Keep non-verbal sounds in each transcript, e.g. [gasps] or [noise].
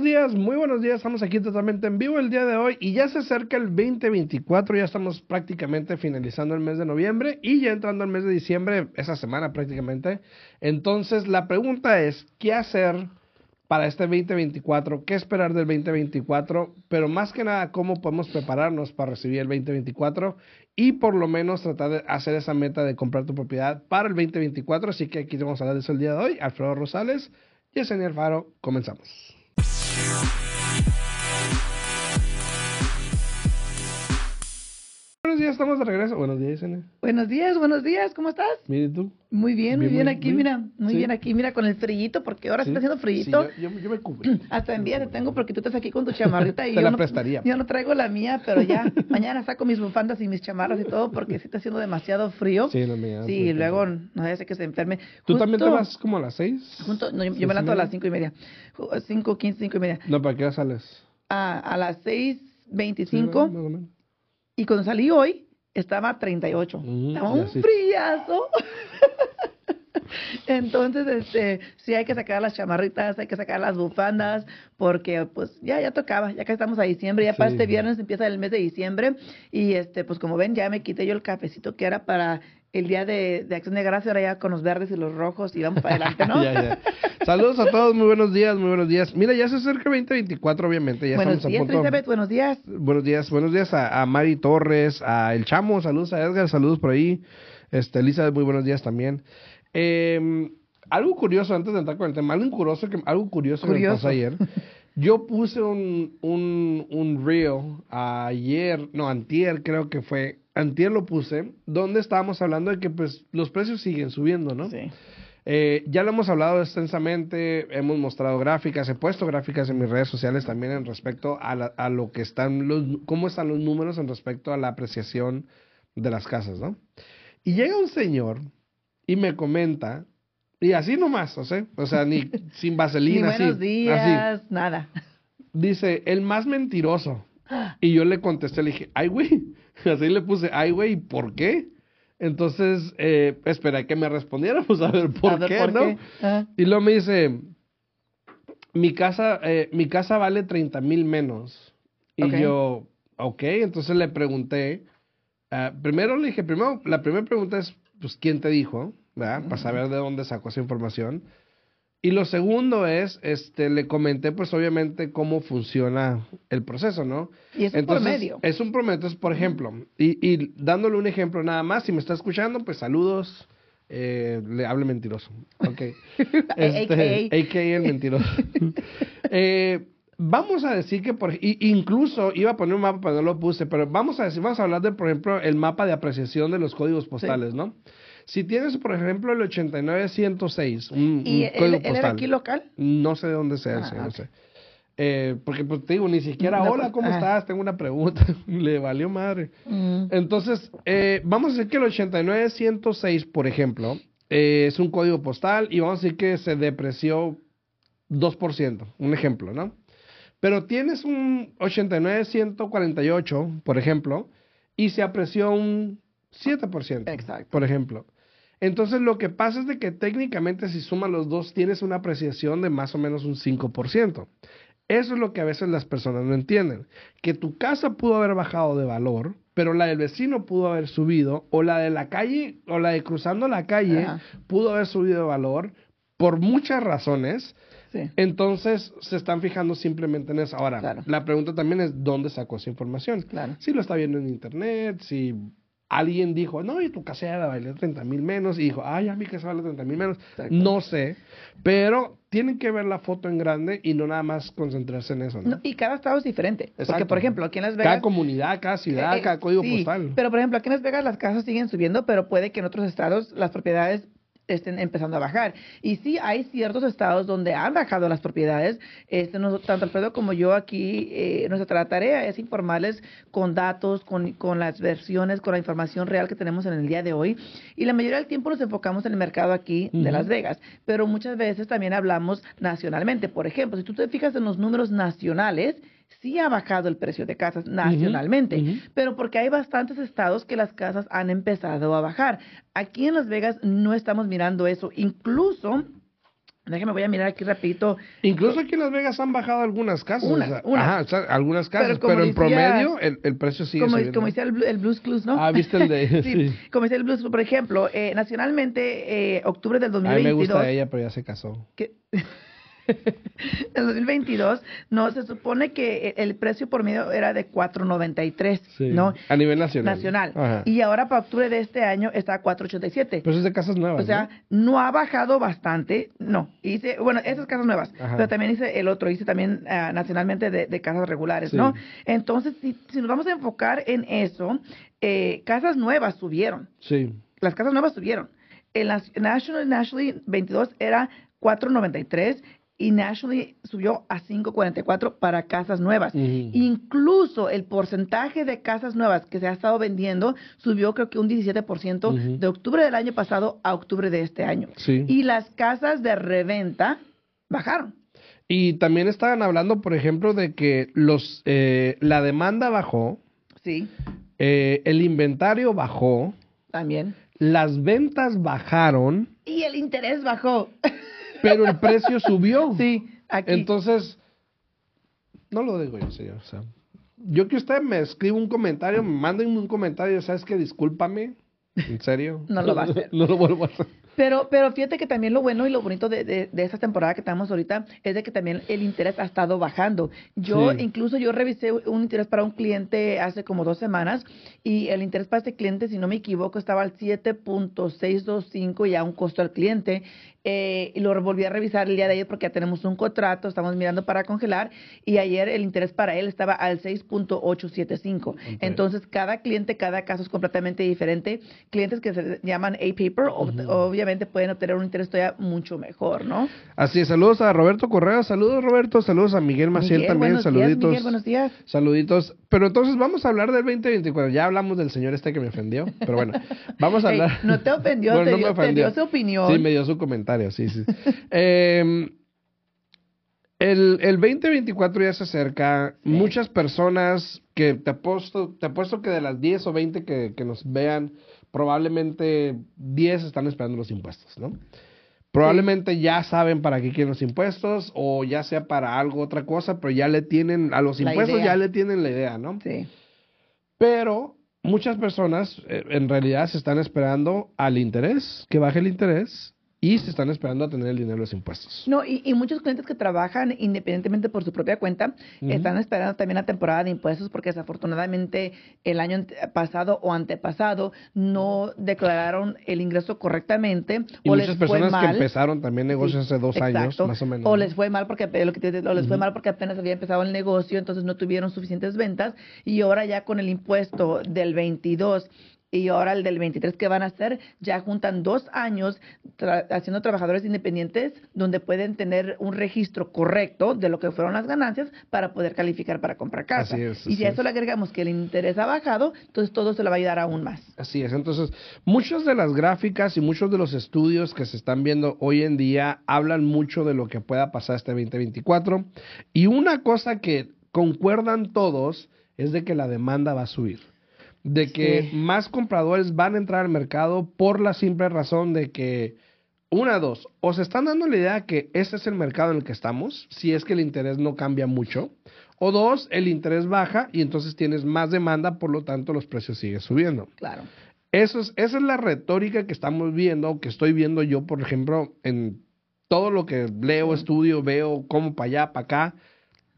buenos días, muy buenos días. Estamos aquí totalmente en vivo el día de hoy y ya se acerca el 2024. Ya estamos prácticamente finalizando el mes de noviembre y ya entrando al mes de diciembre, esa semana prácticamente. Entonces, la pregunta es: ¿qué hacer para este 2024? ¿Qué esperar del 2024? Pero más que nada, ¿cómo podemos prepararnos para recibir el 2024? Y por lo menos tratar de hacer esa meta de comprar tu propiedad para el 2024. Así que aquí vamos a hablar de eso el día de hoy. Alfredo Rosales y señor Faro. Comenzamos. Buenos días, estamos de regreso. Buenos días, Yesenia. Buenos días, buenos días, ¿cómo estás? Mire tú. Muy bien, muy Bien, bien, aquí, bien. mira, muy Sí. bien aquí, mira, con el frillito, porque ahora sí está haciendo frillito. Sí, yo, yo- yo me cubro. [clears throat] Hasta envidia te tengo porque tú estás aquí con tu chamarrita y [laughs] Te yo, la no, prestaría. yo no traigo la mía, pero ya mañana saco mis bufandas y mis chamarras y todo porque sí está haciendo demasiado frío. Sí, la mía. Sí, y luego no sé que se enferme. ¿Tú también te Justo- vas como a las seis? junto- no, yo, ¿Seis yo me lanzo a las cinco y media. Cinco, quince, cinco y media. No, ¿para qué hora sales? A, a las seis veinticinco más o menos. Y cuando salí hoy estaba a 38. Ujú, Estaba un sí. frillazo. [laughs] Entonces, este, sí hay que sacar las chamarritas, hay que sacar las bufandas, porque pues ya, ya tocaba, ya que estamos a diciembre, ya para este viernes empieza el mes de diciembre, y este, pues como ven, ya me quité yo el cafecito que era para el día de, de Acción de Gracia, ahora ya con los verdes y los rojos, y vamos para adelante, ¿no? [laughs] Ya, ya. Saludos a todos, muy buenos días, muy buenos días. Mira, ya se acerca el 2024, obviamente. Ya buenos estamos a días, punto. Elizabeth, buenos días. Buenos días, buenos días a, a Mari Torres, a El Chamo, saludos a Edgar, saludos por ahí. Este, Elizabeth, muy buenos días también. Eh, algo curioso, antes de entrar con el tema, algo curioso que, algo curioso, que me Curioso. pasó ayer. Yo puse un, un, un reel ayer, no, antier creo que fue, antier lo puse, donde estábamos hablando de que pues los precios siguen subiendo, ¿no? Sí. Eh, ya lo hemos hablado extensamente, hemos mostrado gráficas, he puesto gráficas en mis redes sociales también en respecto a, la- a lo que están los, cómo están los números en respecto a la apreciación de las casas, ¿no? Y llega un señor y me comenta, y así nomás, o sea, o sea, ni [laughs] sin Ni vaselina, buenos así, así, días, nada. dice, el más mentiroso. [gasps] Y yo le contesté, le dije, ay, güey. [laughs] Así le puse, ay, güey, ¿por qué? Entonces, eh, esperé que me respondiera, [laughs] pues a ver por A ver, qué, ¿por ¿no? qué? Ah. Y luego me dice, mi casa, eh, mi casa vale 30 mil menos. Y yo, ok, entonces le pregunté, ah, primero le dije, primero, la primera pregunta es, pues, ¿quién te dijo? ¿Verdad? Para saber de dónde sacó esa información. Y lo segundo es, este, le comenté, pues, obviamente, cómo funciona el proceso, ¿no? Y es un Entonces, promedio. Es un promedio. Entonces, por ejemplo, y, y dándole un ejemplo nada más, si me está escuchando, pues saludos. Eh, le hable mentiroso. Ok. [laughs] Este, AKA. AKA el mentiroso. [laughs] Eh, vamos a decir que, por, y- incluso iba a poner un mapa, pero no lo puse, pero vamos a decir, vamos a hablar de, por ejemplo, el mapa de apreciación de los códigos postales, ¿no? Si tienes, por ejemplo, el 89106, un, ¿Y un él, código él era postal. aquí local? No sé de dónde sea Ah, ese, no sé. Eh, porque, pues, te digo, ni siquiera, No, hola, pues, ¿cómo estás? Tengo una pregunta. [laughs] Le valió madre. Mm. Entonces, eh, vamos a decir que el 89106, por ejemplo, eh, es un código postal y vamos a decir que se depreció 2%, un ejemplo, ¿no? Pero tienes un 89148, por ejemplo, y se apreció un 7%, Exacto. por ejemplo. Entonces, lo que pasa es de que técnicamente si sumas los dos, tienes una apreciación de más o menos un 5%. Eso es lo que a veces las personas no entienden. Que tu casa pudo haber bajado de valor, pero la del vecino pudo haber subido, o la de la calle, o la de cruzando la calle Ajá. pudo haber subido de valor por muchas razones. Sí. Entonces se están fijando simplemente en eso. Ahora, Claro. la pregunta también es dónde sacó esa información. Claro. Si lo está viendo en internet, si alguien dijo, no, y tu casa ya vale 30 mil menos, y dijo, ay, a mi casa vale 30 mil menos. Exacto. No sé, pero tienen que ver la foto en grande y no nada más concentrarse en eso, ¿no? No, y cada estado es diferente. Porque, Exacto. por ejemplo, aquí en Las Vegas... Cada comunidad, cada ciudad, Eh, eh, cada código sí, postal. Pero, por ejemplo, aquí en Las Vegas las casas siguen subiendo, pero puede que en otros estados las propiedades estén empezando a bajar. Y sí hay ciertos estados donde han bajado las propiedades. Este, nos- tanto Alfredo como yo aquí, eh, nuestra tarea es informarles con datos, con, con las versiones, con la información real que tenemos en el día de hoy. Y la mayoría del tiempo nos enfocamos en el mercado aquí de. Las Vegas, pero muchas veces también hablamos nacionalmente. Por ejemplo, si tú te fijas en los números nacionales, sí ha bajado el precio de casas nacionalmente, pero porque hay bastantes estados que las casas han empezado a bajar. Aquí en Las Vegas no estamos mirando eso. Incluso Déjame, voy a mirar aquí rapidito. Incluso aquí en Las Vegas han bajado algunas casas. Unas, o sea, unas. Ajá, o sea, algunas casas, Pero pero, en promedio el, el precio sigue Como, subiendo. como decía el, el Blues Clues, ¿no? Ah, ¿viste el de- [laughs] [laughs] sí, como decía el Blues Clues, por ejemplo, eh, nacionalmente, eh, octubre del A mí 2022. me gusta ella, pero ya se casó. que [laughs] [laughs] en 2022 no se supone que el precio por medio era de 4.93, Sí. ¿no? A nivel nacional. Nacional. Ajá. Y ahora para octubre de este año está a 4.87. Pero eso es de casas nuevas, O sea, ¿no? no ha bajado bastante, no. Hice, bueno, esas casas nuevas, Ajá. pero también hice el otro, hice también ah, nacionalmente de, de casas regulares, Sí. ¿no? Entonces, si, si nos vamos a enfocar en eso, eh, casas nuevas subieron, Sí. las casas nuevas subieron. El National Nationally 22 era 4.93 y Nationally subió a 5.44 para casas nuevas. Ujú. Incluso el porcentaje de casas nuevas que se ha estado vendiendo subió creo que un 17% Ujú. de octubre del año pasado a octubre de este año. Sí. Y las casas de reventa bajaron. Y también estaban hablando, por ejemplo, de que los eh, la demanda bajó, Sí, eh, el inventario bajó, también. las ventas bajaron, Y el interés bajó. [laughs] pero el precio subió. [laughs] sí, aquí. Entonces, no lo digo yo, señor. O sea, yo que usted me escriba un comentario, me manden un comentario, ¿sabes qué? Discúlpame. ¿En serio? [laughs] No lo va a hacer. no lo vuelvo a hacer. Pero, pero fíjate que también lo bueno y lo bonito de, de, de esta temporada que estamos ahorita es de que también el interés ha estado bajando. Yo, Sí. incluso yo revisé un interés para un cliente hace como dos semanas y el interés para este cliente, si no me equivoco, estaba al 7.625 y a un costo al cliente. Eh, y lo volví a revisar el día de ayer porque ya tenemos un contrato, estamos mirando para congelar y ayer el interés para él estaba al 6.875. Entonces, cada cliente, cada caso es completamente diferente. Clientes que se llaman A-Paper, ob- obviamente pueden obtener un interés todavía mucho mejor, ¿no? Así es, saludos a Roberto Correa, saludos Roberto, saludos a Miguel Maciel Miguel, también, buenos días, saluditos. Miguel, buenos días. Saluditos. Pero entonces vamos a hablar del 2024. Ya hablamos del señor este que me ofendió, pero bueno, vamos a [laughs] hablar. no te ofendió, [laughs] Bueno, te, no dio, me te ofendió. dio su opinión. Sí, me dio su comentario, sí, sí. [laughs] Eh, el, el 2024 ya se acerca. Muchas personas que te apuesto, te apuesto que de las 10 o 20 que, que nos vean, probablemente 10 están esperando los impuestos, ¿no? Probablemente ya saben para qué quieren los impuestos o ya sea para algo, otra cosa, pero ya le tienen, a los La impuestos idea. ya le tienen la idea, ¿no? Sí. Pero muchas personas eh, en realidad se están esperando al interés, que baje el interés, y se están esperando a tener el dinero de los impuestos. No, y, y muchos clientes que trabajan independientemente por su propia cuenta están esperando también la temporada de impuestos porque desafortunadamente el año pasado o antepasado no declararon el ingreso correctamente Y o muchas les fue personas que mal. empezaron también negocios Sí, hace dos años, más o menos. O les fue mal porque lo que te- o les fue mal porque apenas había empezado el negocio, entonces no tuvieron suficientes ventas y ahora ya con el impuesto del 22 y ahora el del 23 que van a hacer, ya juntan dos años tra- haciendo trabajadores independientes donde pueden tener un registro correcto de lo que fueron las ganancias para poder calificar para comprar casa. Así es, y si a eso es. le agregamos que el interés ha bajado, entonces todo se le va a ayudar aún más. Así es, entonces muchas de las gráficas y muchos de los estudios que se están viendo hoy en día hablan mucho de lo que pueda pasar este 2024 y una cosa que concuerdan todos es de que la demanda va a subir, de que Sí. más compradores van a entrar al mercado por la simple razón de que una, dos, o se están dando la idea que ese es el mercado en el que estamos, si es que el interés no cambia mucho, o dos, el interés baja y entonces tienes más demanda, por lo tanto los precios siguen subiendo. Claro. Eso es, esa es la retórica que estamos viendo, que estoy viendo yo, por ejemplo, en todo lo que leo, estudio, veo, como para allá, para acá,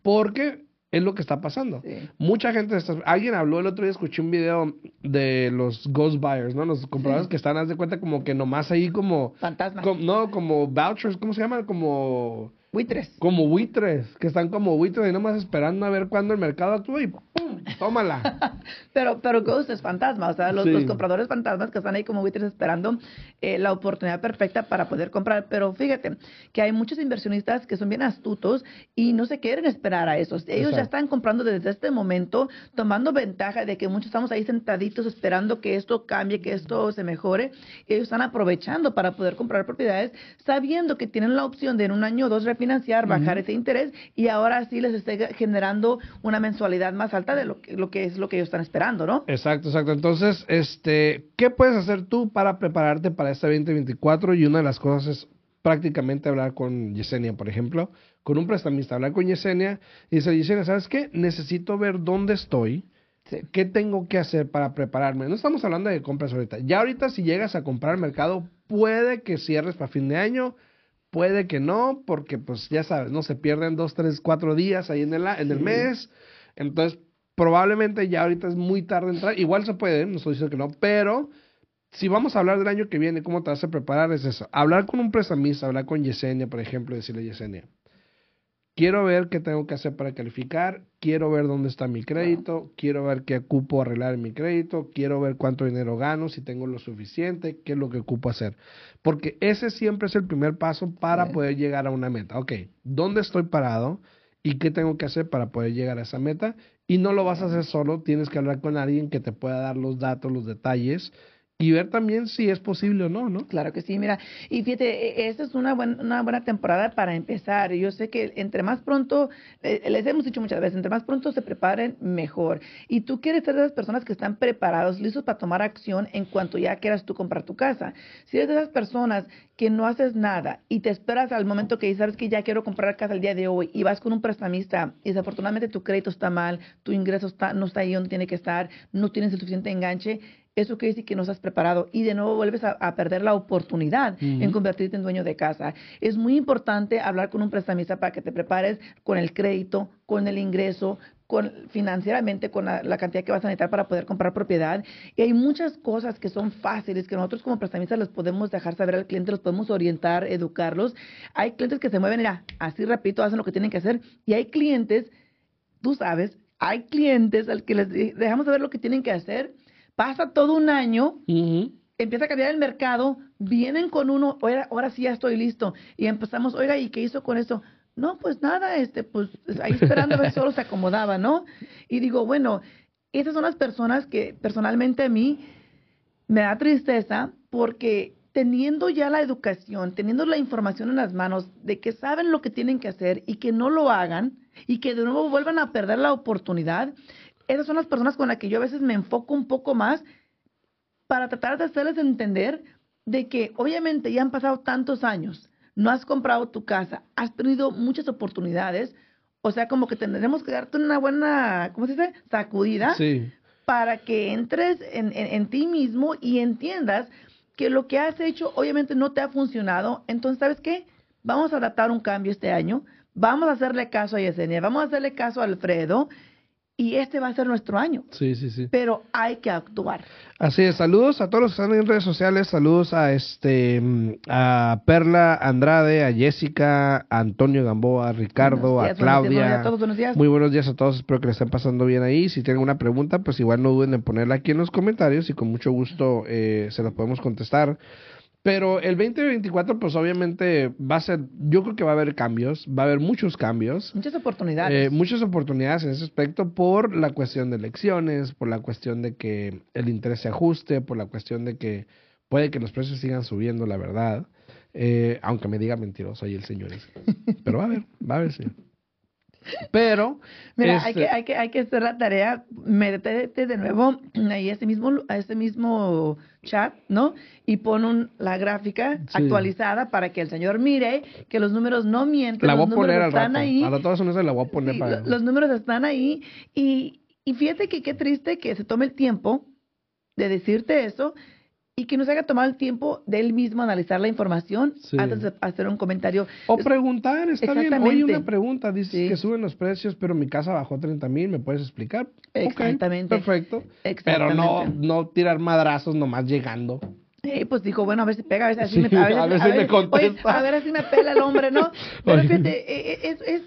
porque es lo que está pasando. Sí. Mucha gente, está, alguien habló el otro día, escuché un video de los ghost buyers, ¿no? Los compradores Sí. que están, haz de cuenta, como que nomás ahí como, Fantasmas. com- no, como vouchers, ¿cómo se llama? Como, Buitres. como buitres, que están como buitres y nomás esperando a ver cuándo el mercado actúa y ¡pum! tómala. [laughs] Pero, pero Ghost es fantasma, o sea, los, Sí. los compradores fantasmas que están ahí como buitres esperando eh, la oportunidad perfecta para poder comprar. Pero fíjate que hay muchos inversionistas que son bien astutos y no se quieren esperar a esos. Ellos ya están comprando desde este momento, tomando ventaja de que muchos estamos ahí sentaditos esperando que esto cambie, que esto se mejore. Ellos están aprovechando para poder comprar propiedades, sabiendo que tienen la opción de en un año o dos refinanciar, bajar ese interés y ahora sí les esté generando una mensualidad más alta de lo que, lo que es lo que ellos están esperando, ¿no? Exacto, exacto. Entonces, este, ¿qué puedes hacer tú para prepararte para este 2024? Y una de las cosas es prácticamente hablar con Yesenia, por ejemplo, con un prestamista, hablar con Yesenia y decir, Yesenia, ¿sabes qué? Necesito ver dónde estoy, qué tengo que hacer para prepararme. No estamos hablando de compras ahorita. Ya ahorita si llegas a comprar mercado, puede que cierres para fin de año, puede que no, porque pues ya sabes, no se pierden dos, tres, cuatro días ahí en el, en el mes. Entonces, probablemente ya ahorita es muy tarde entrar. Igual se puede, no estoy diciendo que no, pero si vamos a hablar del año que viene, cómo te vas a preparar, es eso. Hablar con un prestamista, hablar con Yesenia, por ejemplo, decirle, Yesenia, quiero ver qué tengo que hacer para calificar, quiero ver dónde está mi crédito, quiero ver qué ocupo arreglar en mi crédito, quiero ver cuánto dinero gano, si tengo lo suficiente, qué es lo que ocupo hacer. Porque ese siempre es el primer paso para poder llegar a una meta. Ok, ¿dónde estoy parado? ¿Y qué tengo que hacer para poder llegar a esa meta? Y no lo vas a hacer solo, tienes que hablar con alguien que te pueda dar los datos, los detalles y ver también si es posible o no, ¿no? Claro que sí, mira, y fíjate, e, esta es una buena, una buena temporada para empezar. Yo sé que entre más pronto, eh, les hemos dicho muchas veces, entre más pronto se preparen, mejor. Y tú quieres ser de esas personas que están preparados, listos para tomar acción en cuanto ya quieras tú comprar tu casa. Si eres de esas personas que no haces nada y te esperas al momento que sabes que ya quiero comprar casa el día de hoy y vas con un prestamista y desafortunadamente tu crédito está mal, tu ingreso está, no está ahí donde tiene que estar, no tienes el suficiente enganche, eso quiere decir que no estás preparado y de nuevo vuelves a, perder la oportunidad en convertirte en dueño de casa. Es muy importante hablar con un prestamista para que te prepares con el crédito, con el ingreso, con, financieramente con la, cantidad que vas a necesitar para poder comprar propiedad. Y hay muchas cosas que son fáciles que nosotros como prestamistas les podemos dejar saber al cliente, los podemos orientar, educarlos. Hay clientes que se mueven, mira, así repito, hacen lo que tienen que hacer. Y hay clientes, tú sabes, hay clientes al que les dejamos saber lo que tienen que hacer Pasa todo un año, empieza a cambiar el mercado, vienen con uno, ahora, ahora sí ya estoy listo. Y empezamos, oiga, ¿y qué hizo con eso? No, pues nada, este, pues ahí esperando a ver si solo se acomodaba, ¿no? Y digo, bueno, esas son las personas que personalmente a mí me da tristeza porque teniendo ya la educación, teniendo la información en las manos de que saben lo que tienen que hacer y que no lo hagan y que de nuevo vuelvan a perder la oportunidad, esas son las personas con las que yo a veces me enfoco un poco más para tratar de hacerles entender de que obviamente ya han pasado tantos años, no has comprado tu casa, has tenido muchas oportunidades, o sea, como que tendremos que darte una buena, ¿cómo se dice? Sacudida para que entres en, en ti mismo y entiendas que lo que has hecho obviamente no te ha funcionado. Entonces, ¿sabes qué? Vamos a adaptar un cambio este año, vamos a hacerle caso a Yesenia, vamos a hacerle caso a Alfredo y este va a ser nuestro año. Sí, sí, sí. Pero hay que actuar. Así es. Saludos a todos los que están en redes sociales. Saludos a este a Perla Andrade, a Jessica, a Antonio Gamboa, a Ricardo, a Claudia. buenos días. Muy buenos días a todos. Espero que le estén pasando bien ahí. Si tienen una pregunta, pues igual no duden en ponerla aquí en los comentarios y con mucho gusto eh, se la podemos contestar. Pero el 2024, pues obviamente va a ser, yo creo que va a haber cambios, va a haber muchos cambios. Muchas oportunidades. Eh, muchas oportunidades en ese aspecto por la cuestión de elecciones, por la cuestión de que el interés se ajuste, por la cuestión de que puede que los precios sigan subiendo, la verdad. Eh, aunque me diga mentiroso ahí el señor ese. Pero va a ver, va a ver, sí. Pero. Mira, hay, que, este hay, que, hay que hacer la tarea. Métete de nuevo ahí a ese mismo, a ese mismo chat, ¿no? Y pon la gráfica actualizada para que el señor mire que los números no mienten. La voy a poner al rato. Ahí. A la la voy a poner para. Los números están ahí. Y, y fíjate que qué triste que se tome el tiempo de decirte eso y que nos haga tomar el tiempo de él mismo analizar la información antes de hacer un comentario. O preguntar, está bien. Oye, una pregunta, dice que suben los precios, pero mi casa bajó 30 mil, ¿me puedes explicar? Exactamente. perfecto. Pero no, no tirar madrazos nomás llegando. Sí, pues dijo, bueno, a ver si pega, a ver si me, a ver, si me contesta. a ver si me pela el hombre, ¿no? [laughs] Pero fíjate, e, e, es, es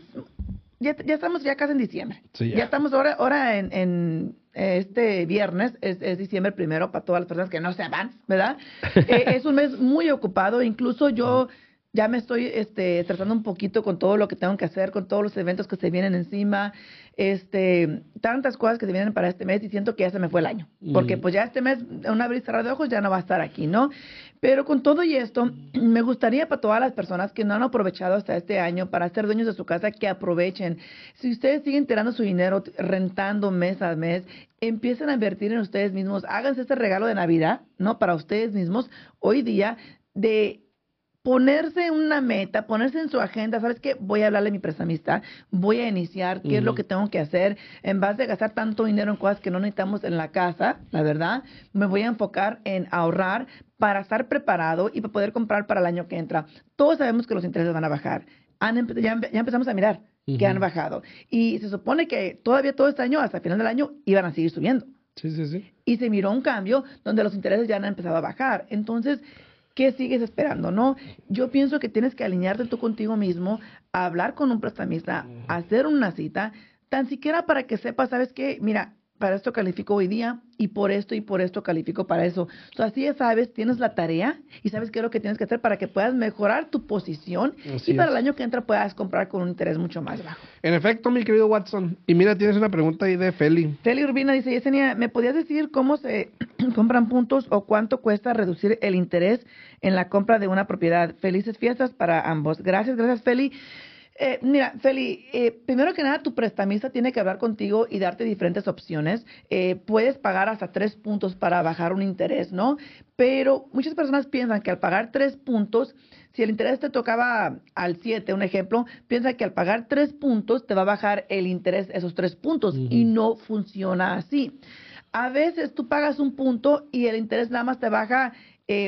ya, ya, estamos ya casi en diciembre. ya. estamos ahora, ahora en, en este viernes, es, es, diciembre primero para todas las personas que no se van, ¿verdad? [laughs] Eh, es un mes muy ocupado, incluso yo ya me estoy este, tratando un poquito con todo lo que tengo que hacer, con todos los eventos que se vienen encima, este, tantas cosas que se vienen para este mes y siento que ya se me fue el año, porque pues ya este mes, una brisa de ojos ya no va a estar aquí, ¿no? Pero con todo y esto, [clears throat] me gustaría para todas las personas que no han aprovechado hasta este año para ser dueños de su casa, que aprovechen. Si ustedes siguen tirando su dinero, rentando mes a mes, empiecen a invertir en ustedes mismos, háganse este regalo de Navidad, ¿no? Para ustedes mismos, hoy día, de ponerse una meta, ponerse en su agenda, ¿sabes qué? Voy a hablarle a mi prestamista, voy a iniciar, qué es lo que tengo que hacer, en vez de gastar tanto dinero en cosas que no necesitamos en la casa, la verdad, me voy a enfocar en ahorrar para estar preparado y para poder comprar para el año que entra. Todos sabemos que los intereses van a bajar. ya, empezamos a mirar que han bajado. Y se supone que todavía todo este año, hasta el final del año, iban a seguir subiendo. Sí, sí, sí. Y se miró un cambio donde los intereses ya han empezado a bajar. Entonces, ¿qué sigues esperando? No, yo pienso que tienes que alinearte tú contigo mismo, hablar con un prestamista, hacer una cita, tan siquiera para que sepas, ¿sabes qué? Mira, para esto califico hoy día y por esto y por esto califico para eso. O así ya sabes, tienes la tarea y sabes qué es lo que tienes que hacer para que puedas mejorar tu posición y para el año que entra puedas comprar con un interés mucho más bajo. En efecto, mi querido Watson. Y mira, tienes una pregunta ahí de Feli. Feli Urbina dice, Yesenia, ¿me podías decir cómo se [clears throat] compran puntos o cuánto cuesta reducir el interés en la compra de una propiedad? Felices fiestas para ambos. Gracias, gracias Feli. Eh, mira, Feli, eh, primero que nada, tu prestamista tiene que hablar contigo y darte diferentes opciones. Eh, puedes pagar hasta tres puntos para bajar un interés, ¿no? Pero muchas personas piensan que al pagar tres puntos, si el interés te tocaba al siete, un ejemplo, piensa que al pagar tres puntos te va a bajar el interés esos tres puntos y no funciona así. A veces tú pagas un punto y el interés nada más te baja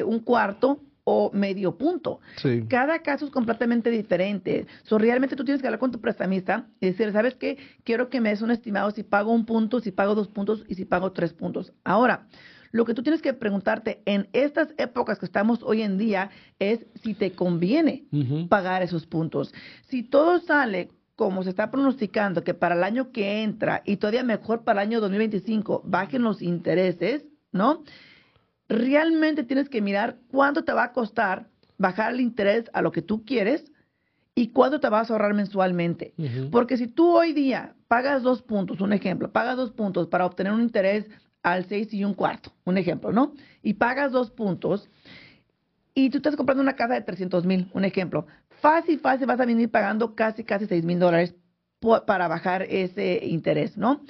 un cuarto o medio punto. Cada caso es completamente diferente. So, realmente tú tienes que hablar con tu prestamista y decir, ¿sabes qué? Quiero que me des un estimado si pago un punto, si pago dos puntos y si pago tres puntos. Ahora, lo que tú tienes que preguntarte en estas épocas que estamos hoy en día es si te conviene pagar esos puntos. Si todo sale como se está pronosticando que para el año que entra y todavía mejor para el año 2025 bajen los intereses, ¿no? Realmente tienes que mirar cuánto te va a costar bajar el interés a lo que tú quieres y cuánto te vas a ahorrar mensualmente. Porque si tú hoy día pagas dos puntos, un ejemplo, pagas dos puntos para obtener un interés al seis y un cuarto, un ejemplo, ¿no? Y pagas dos puntos y tú estás comprando una casa de 300 mil, un ejemplo. Fácil, fácil, vas a venir pagando casi, casi seis mil dólares para bajar ese interés, ¿no?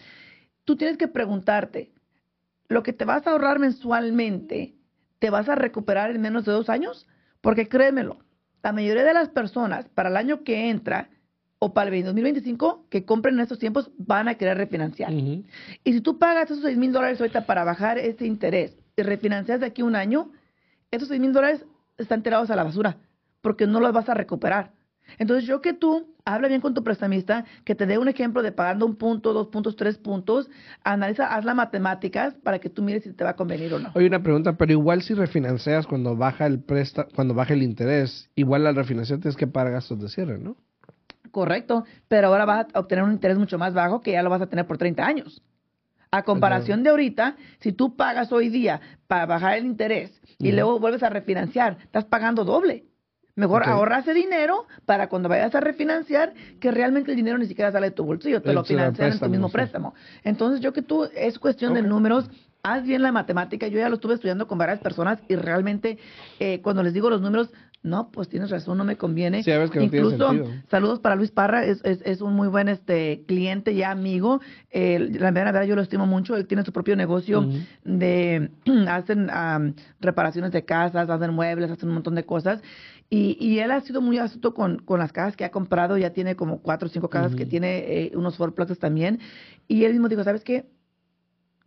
Tú tienes que preguntarte, lo que te vas a ahorrar mensualmente, ¿te vas a recuperar en menos de dos años? Porque créemelo, la mayoría de las personas para el año que entra o para el 2025 que compren en estos tiempos van a querer refinanciar. Y si tú pagas esos 6 mil dólares ahorita para bajar ese interés y refinancias de aquí un año, esos 6 mil dólares están tirados a la basura porque no los vas a recuperar. Entonces yo que tú habla bien con tu prestamista, que te dé un ejemplo de pagando un punto, dos puntos, tres puntos, analiza, haz las matemáticas para que tú mires si te va a convenir o no. Oye, una pregunta, pero igual si refinancias cuando baja el presta, cuando baja el interés, igual al refinanciar tienes que pagar gastos de cierre, ¿no? Correcto, pero ahora vas a obtener un interés mucho más bajo que ya lo vas a tener por 30 años. A comparación de ahorita, si tú pagas hoy día para bajar el interés y luego vuelves a refinanciar, estás pagando doble. Mejor ahorra ese dinero para cuando vayas a refinanciar, que realmente el dinero ni siquiera sale de tu bolsillo, te lo financian en tu mismo préstamo. Entonces, yo que tú, es cuestión de números, haz bien la matemática. Yo ya lo estuve estudiando con varias personas y realmente eh, cuando les digo los números, no, pues tienes razón, no me conviene. Incluso, saludos para Luis Parra, es, es, un muy buen este cliente, ya amigo. la verdad, yo lo estimo mucho. Él tiene su propio negocio de, [clears throat] hacen reparaciones de casas, hacen muebles, hacen un montón de cosas. Y, y él ha sido muy astuto con, con las casas que ha comprado, ya tiene como cuatro o cinco casas que tiene eh, unos fourplexes también. Y él mismo dijo, ¿sabes qué?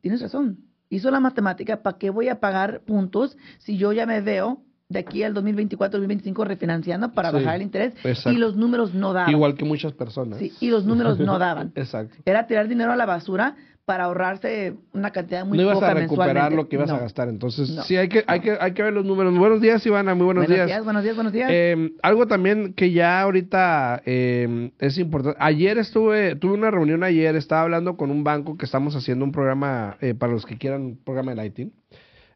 Tienes razón. Hizo la matemática, ¿para qué voy a pagar puntos si yo ya me veo de aquí al 2024-2025 refinanciando para bajar el interés y los números no daban. Igual que muchas personas. Sí, y los números no [laughs] daban. exacto. Era tirar dinero a la basura para ahorrarse una cantidad muy No ibas a recuperar lo que ibas a gastar. Entonces, sí, hay que, hay, que, hay que ver los números. Buenos días, Ivana. Muy buenos, buenos días. Buenos días, buenos días. Eh, algo también que ya ahorita eh, es importante. Ayer estuve, tuve una reunión ayer, estaba hablando con un banco que estamos haciendo un programa, eh, para los que quieran, un programa de lighting.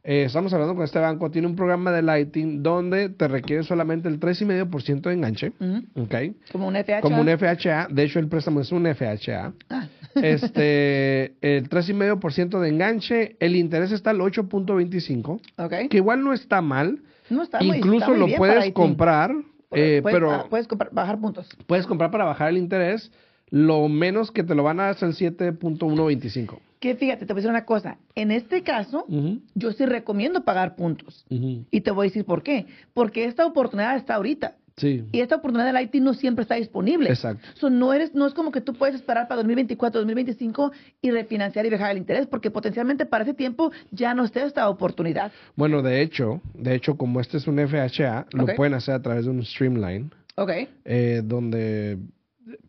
Eh, estamos hablando con este banco, tiene un programa de lighting donde te requiere solamente el 3,5% de enganche. okay. Como un FHA. Como un FHA. De hecho, el préstamo es un FHA. Ah. [laughs] este, el 3,5% de enganche. El interés está al 8.25. Okay. Que igual no está mal. No está Incluso lo puedes comprar. Eh, puedes, pero ah, puedes comprar, bajar puntos. Puedes comprar para bajar el interés. Lo menos que te lo van a dar es el 7.125 que fíjate, te voy a decir una cosa. En este caso, yo sí recomiendo pagar puntos. Y te voy a decir por qué. Porque esta oportunidad está ahorita. Sí, Y esta oportunidad del IT no siempre está disponible. exacto. So, no, eres, no es como que tú puedes esperar para 2024, 2025 y refinanciar y dejar el interés, porque potencialmente para ese tiempo ya no esté esta oportunidad. Bueno, de hecho, de hecho, como este es un FHA, lo pueden hacer a través de un Streamline, Ok. eh, donde,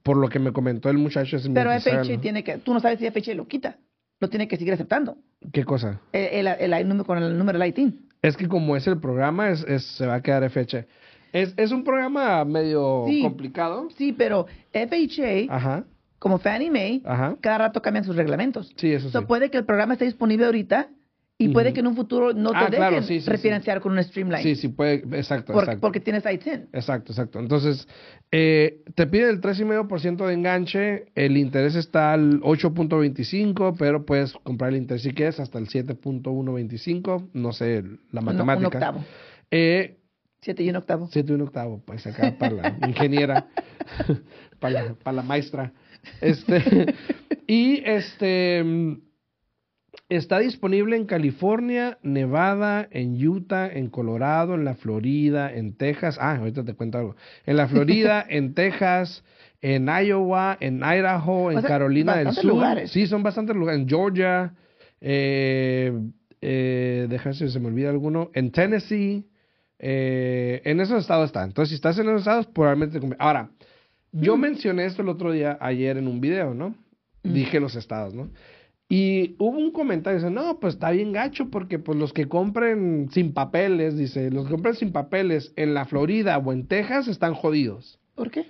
por lo que me comentó el muchacho, es Pero FHA ¿no? tiene que, tú no sabes si FHA lo quita. Lo tiene que seguir aceptando. ¿Qué cosa? El, el- con el número del IT. Es que como es el programa, es, es- se va a quedar FHA. Es, es un programa medio Sí. complicado. Sí, pero FHA, Ajá, como Fannie Mae, ajá. cada rato cambian sus reglamentos. Sí, eso sí. So, puede que el programa esté disponible ahorita y puede que en un futuro no te Ah, dejen claro, sí, sí, sí. refinanciar con un Streamline. Sí, sí, puede, exacto, por- exacto. Porque tienes ITIN. Exacto, exacto. Entonces, eh, te piden el 3,5% de enganche, el interés está al 8.25, pero puedes comprar el interés si quieres hasta el 7.125, no sé la matemática. Un octavo. Eh, Siete y un octavo. 7 y un octavo, pues acá para la [laughs] ingeniera, [laughs] para la, para la maestra. Este, y este está disponible en California, Nevada, en Utah, en Colorado, en la Florida, en Texas. Ah, ahorita te cuento algo. En la Florida, [laughs] en Texas, en Iowa, en Idaho, en O sea, Carolina del Sur. lugares. Sí, son bastantes lugares. En Georgia, eh, eh, déjame si se me olvida alguno. En Tennessee. Eh, en esos estados está. Entonces, si estás en esos estados, probablemente te conviene. Ahora, yo mencioné esto el otro día, ayer en un video, ¿no? Dije los estados, ¿no? Y hubo un comentario, dice, no, pues está bien gacho porque pues los que compren sin papeles, dice, los que compren sin papeles en la Florida o en Texas están jodidos. ¿Por qué?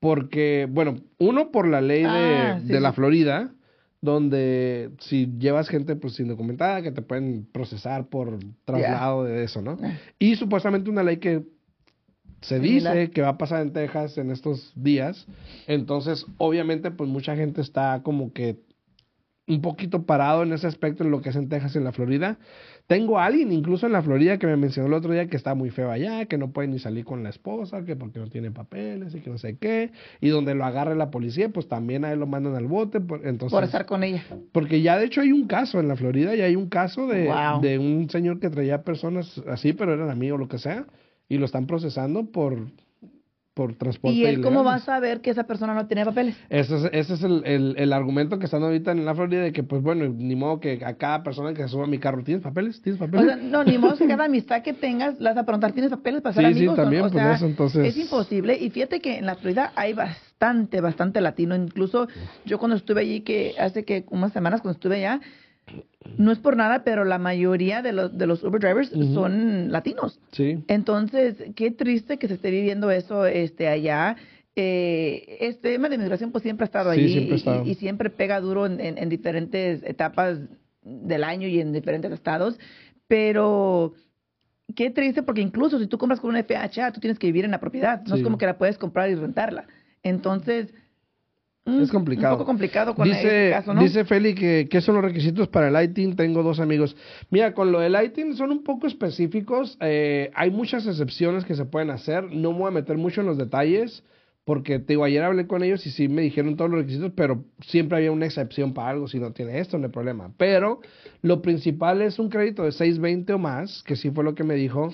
Porque, bueno, uno por la ley de, Ah, sí, de la sí. Florida, donde si llevas gente pues sin documentada, que te pueden procesar por traslado de eso, ¿no? Ah. Y supuestamente una ley que se dice que va a pasar en Texas en estos días. Entonces, obviamente, pues mucha gente está como que un poquito parado en ese aspecto en lo que es en Texas y en la Florida. Tengo a alguien incluso en la Florida que me mencionó el otro día que está muy feo allá, que no puede ni salir con la esposa, que porque no tiene papeles y que no sé qué, y donde lo agarre la policía, pues también a él lo mandan al bote, por- entonces Por estar con ella. porque ya de hecho hay un caso en la Florida, y hay un caso de, Wow. de un señor que traía personas así, pero eran amigos o lo que sea, y lo están procesando por, por transporte ¿Y él cómo va a saber que esa persona no tiene papeles? Ese es, ese es el, el, el argumento que están ahorita en la Florida de que, pues bueno, ni modo que a cada persona que se suba a mi carro, ¿tienes papeles? ¿Tienes O papeles? sea, no, ni modo que [laughs] cada amistad que tengas, las a preguntar, ¿tienes papeles para ser Sí, sí, amigos? O- también, o pues, sea, eso, entonces- Es imposible. Y fíjate que en la Florida hay bastante, bastante latino. Incluso yo cuando estuve allí, que hace que unas semanas cuando estuve allá, no es por nada, pero la mayoría de los, de los Uber drivers son latinos. sí, Entonces, qué triste que se esté viviendo eso este allá. Eh, este tema de inmigración pues siempre ha estado Sí, allí siempre ha estado. Y, y siempre pega duro en, en- en diferentes etapas del año y en diferentes estados, pero qué triste porque incluso si tú compras con una FHA, tú tienes que vivir en la propiedad, no Sí. es como que la puedes comprar y rentarla. Entonces, mm, Es complicado. Un poco complicado con dice, este caso, ¿no? dice Feli que qué son los requisitos para el ITIN. Tengo dos amigos. Mira, con lo del ITIN son un poco específicos. eh, hay muchas excepciones que se pueden hacer. No me voy a meter mucho en los detalles porque te digo, ayer hablé con ellos y sí me dijeron todos los requisitos, pero siempre había una excepción para algo. Si no tiene esto, no hay problema. Pero lo principal es un crédito de 620 o más, que sí fue lo que me dijo.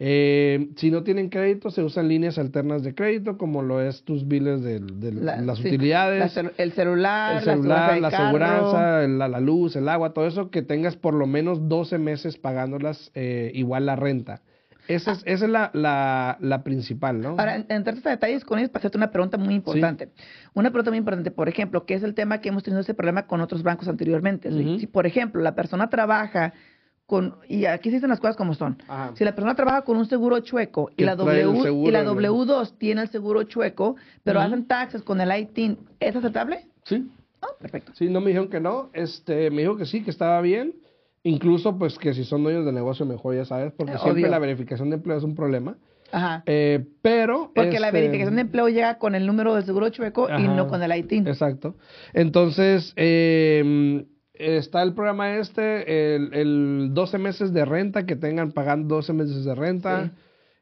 Eh, si no tienen crédito, se usan líneas alternas de crédito, como lo es tus biles de, de La- las sí, utilidades la el celular, el celular, la carro. aseguranza, la, la luz, el agua, todo eso, que tengas por lo menos 12 meses pagándolas eh, igual la renta. Esa es, esa es la, la, la principal, ¿no? Ahora, en- entrar a detalles con ellos para hacerte una pregunta muy importante. Una pregunta muy importante, por ejemplo, que es el tema que hemos tenido ese problema con otros bancos anteriormente. Si, por ejemplo, la persona trabaja con, y aquí se dicen las cosas como son. Ajá. Si la persona trabaja con un seguro chueco y la, w, seguro y la en el- W2 tiene el seguro chueco, pero hacen taxes con el ITIN, ¿es aceptable? Sí, Ah, perfecto. sí, no me dijeron que no, este, me dijo que sí, que estaba bien. Incluso, pues, que si son dueños de negocio, mejor ya sabes, porque Eh, siempre obvio. la verificación de empleo es un problema. Ajá. Eh, pero... Porque la este, verificación de empleo llega con el número del seguro chueco y no con el ITIN. Exacto. Entonces, eh, está el programa este, el, el 12 meses de renta, que tengan pagando 12 meses de renta. Sí.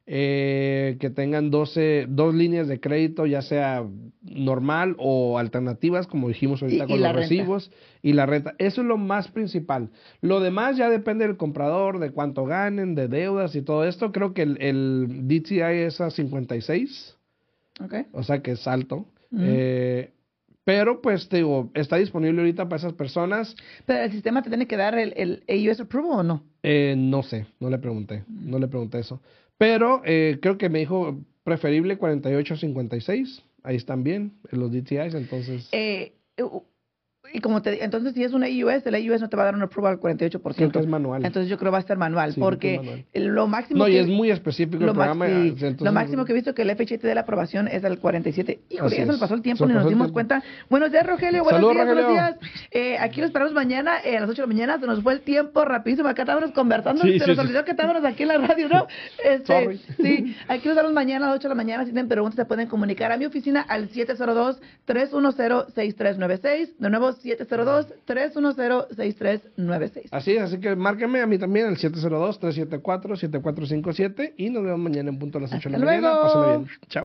eh, que tengan 12, dos líneas de crédito, ya sea normal o alternativas, como dijimos ahorita Y- con y los recibos y la renta. Eso es lo más principal. Lo demás ya depende del comprador, de cuánto ganen, de deudas y todo esto. Creo que el, el DTI es a 56, ¿Ok? o sea que es alto. Eh, pero pues te digo, está disponible ahorita para esas personas. Pero el sistema te tiene que dar el, el AUS approval o no? Eh, no sé, no le pregunté, no le pregunté eso. Pero eh, creo que me dijo preferible 48-56. Ahí están bien, en los DTIs, entonces Eh, y como te entonces si es un AUS, el AUS no te va a dar un approval al 48%. creo que es manual. Entonces yo creo que va a estar manual, Sí, porque manual. lo máximo no, y que, es muy específico lo, el programa. sí, entonces- lo máximo que he visto que el FHA te dé la aprobación es al 47. Híjole, ya se nos pasó el tiempo ni nos dimos tiempo. cuenta. Buenos días, Rogelio. Buenos días, buenos Rogelio. días. Eh, aquí lo esperamos mañana eh, a las 8 de la mañana. Se nos fue el tiempo rapidísimo. Acá estábamos conversando. Sí, se nos olvidó que estábamos aquí en la radio, ¿no? [laughs] Este, sí, aquí nos vemos mañana a las 8 de la mañana. Si tienen preguntas, se pueden comunicar a mi oficina al 702-310-6396. De nuevo, 702-310-6396. Así es, así que márquenme a mí también al 702-374-7457 y nos vemos mañana en punto a las 8 de la Hasta mañana. luego. Pásenla bien. Chao.